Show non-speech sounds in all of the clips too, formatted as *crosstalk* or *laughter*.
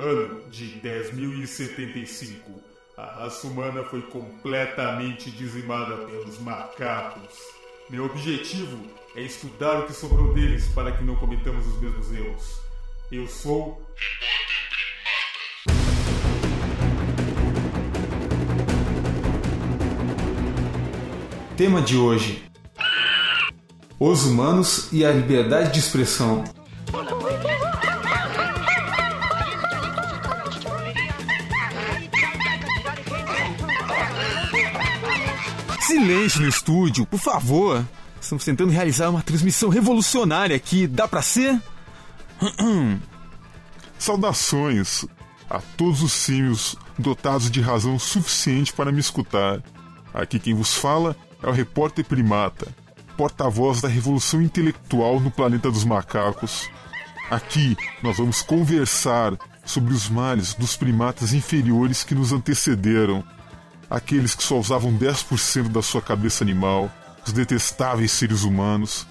Ano de 10.075. A raça humana foi completamente dizimada pelos macacos. Meu objetivo é estudar o que sobrou deles para que não cometamos os mesmos erros. Eu sou. Tema de hoje: Os humanos e a liberdade de expressão. Silêncio no estúdio, por favor. Estamos tentando realizar uma transmissão revolucionária aqui. Dá pra ser? *clears throat* Saudações a todos os símios dotados de razão suficiente para me escutar. Aqui quem vos fala é o repórter primata, porta-voz da revolução intelectual no planeta dos macacos. Aqui nós vamos conversar sobre os males dos primatas inferiores que nos antecederam, aqueles que só usavam 10% da sua cabeça animal, os detestáveis seres humanos.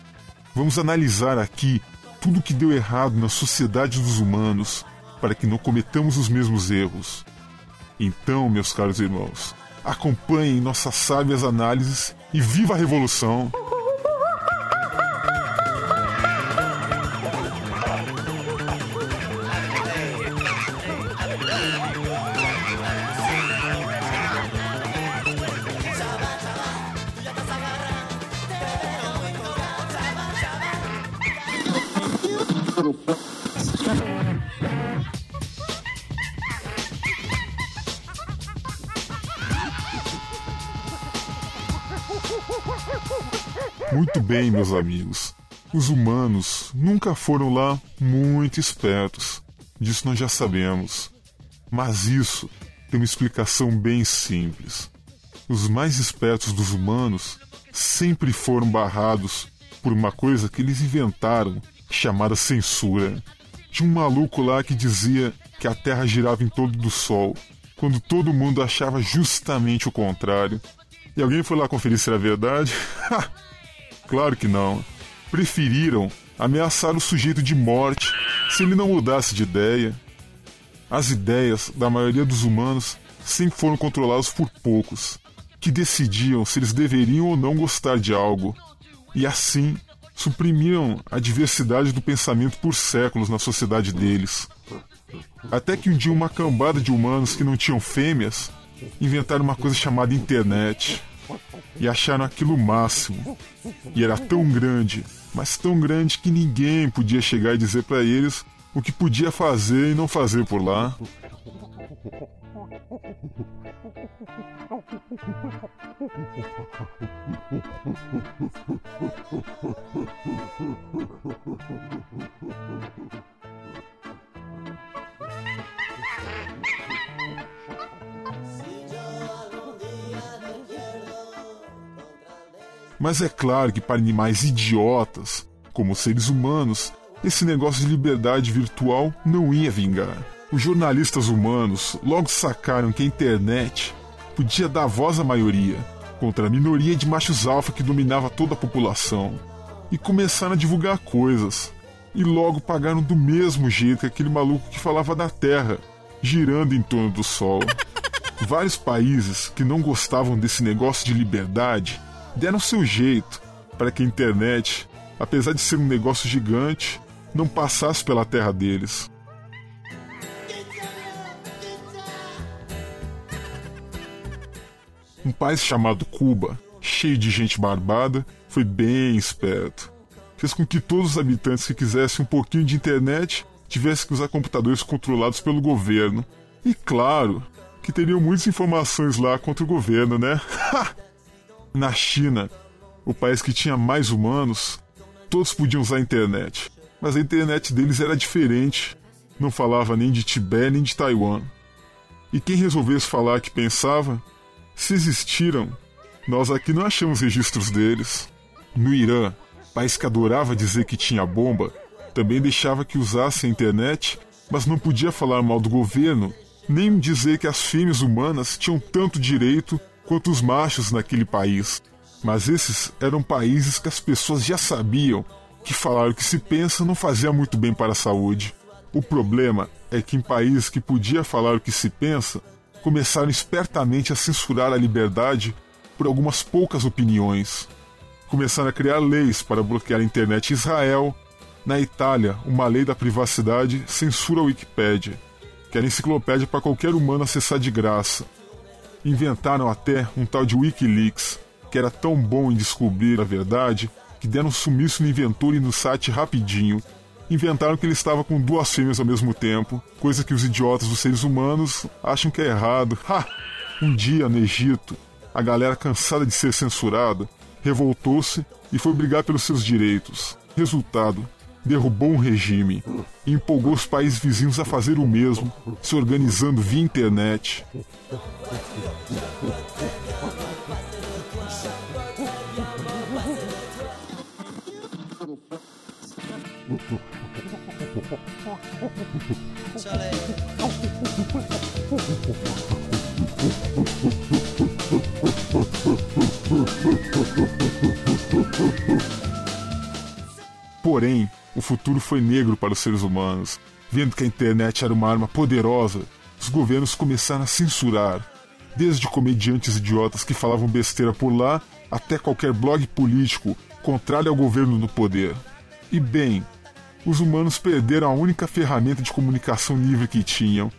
Vamos analisar aqui tudo que deu errado na sociedade dos humanos para que não cometamos os mesmos erros. Então, meus caros irmãos, acompanhem nossas sábias análises e viva a revolução! Muito bem, meus amigos. Os humanos nunca foram lá muito espertos. Disso nós já sabemos. Mas isso tem uma explicação bem simples. Os mais espertos dos humanos sempre foram barrados por uma coisa que eles inventaram, chamada censura. Tinha um maluco lá que dizia que a Terra girava em torno do Sol, quando todo mundo achava justamente o contrário. E alguém foi lá conferir se era verdade? *laughs* Claro que não. Preferiram ameaçar o sujeito de morte se ele não mudasse de ideia. As ideias da maioria dos humanos sempre foram controladas por poucos, que decidiam se eles deveriam ou não gostar de algo, e assim suprimiram a diversidade do pensamento por séculos na sociedade deles. Até que um dia uma cambada de humanos que não tinham fêmeas inventaram uma coisa chamada internet e acharam aquilo máximo. E era tão grande, mas tão grande que ninguém podia chegar e dizer para eles o que podia fazer e não fazer por lá. Mas é claro que para animais idiotas, como seres humanos, esse negócio de liberdade virtual não ia vingar. Os jornalistas humanos logo sacaram que a internet podia dar voz à maioria contra a minoria de machos alfa que dominava toda a população e começaram a divulgar coisas. E logo pagaram do mesmo jeito que aquele maluco que falava da Terra, girando em torno do Sol. *laughs* Vários países que não gostavam desse negócio de liberdade deram seu jeito para que a internet, apesar de ser um negócio gigante, não passasse pela terra deles. Um país chamado Cuba, cheio de gente barbada, foi bem esperto. Fez com que todos os habitantes que quisessem um pouquinho de internet tivessem que usar computadores controlados pelo governo. E claro, que teriam muitas informações lá contra o governo, né? *laughs* Na China, o país que tinha mais humanos, todos podiam usar a internet, mas a internet deles era diferente. Não falava nem de Tibete nem de Taiwan. E quem resolvesse falar que pensava, se existiram, nós aqui não achamos registros deles. No Irã, país que adorava dizer que tinha bomba, também deixava que usasse a internet, mas não podia falar mal do governo, nem dizer que as fêmeas humanas tinham tanto direito quanto os machos naquele país. Mas esses eram países que as pessoas já sabiam que falar o que se pensa não fazia muito bem para a saúde. O problema é que em países que podia falar o que se pensa, começaram espertamente a censurar a liberdade por algumas poucas opiniões. Começaram a criar leis para bloquear a internet em Israel. Na Itália, uma lei da privacidade censura a Wikipédia, que era enciclopédia para qualquer humano acessar de graça. Inventaram até um tal de Wikileaks, que era tão bom em descobrir a verdade que deram um sumiço no inventor e no site rapidinho. Inventaram que ele estava com duas fêmeas ao mesmo tempo, coisa que os idiotas dos seres humanos acham que é errado. Ha! Um dia, no Egito, a galera cansada de ser censurada revoltou-se e foi brigar pelos seus direitos. Resultado: derrubou um regime e empolgou os países vizinhos a fazer o mesmo, se organizando via internet. Porém, o futuro foi negro para os seres humanos. Vendo que a internet era uma arma poderosa, os governos começaram a censurar, desde comediantes idiotas que falavam besteira por lá até qualquer blog político contrário ao governo no poder. E bem, os humanos perderam a única ferramenta de comunicação livre que tinham.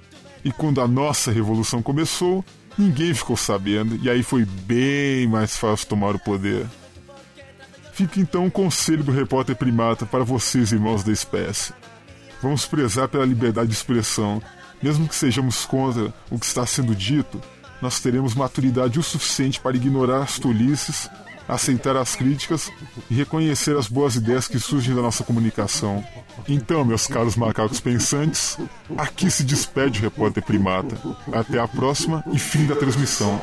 E quando a nossa revolução começou, ninguém ficou sabendo, e aí foi bem mais fácil tomar o poder. Fica então um conselho do repórter primata para vocês, irmãos da espécie. Vamos prezar pela liberdade de expressão. Mesmo que sejamos contra o que está sendo dito, nós teremos maturidade o suficiente para ignorar as tolices aceitar as críticas e reconhecer as boas ideias que surgem da nossa comunicação. Então, meus caros macacos pensantes, aqui se despede o repórter primata. Até a próxima e fim da transmissão.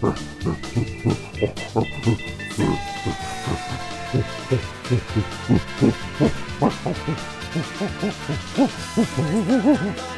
フフフフフ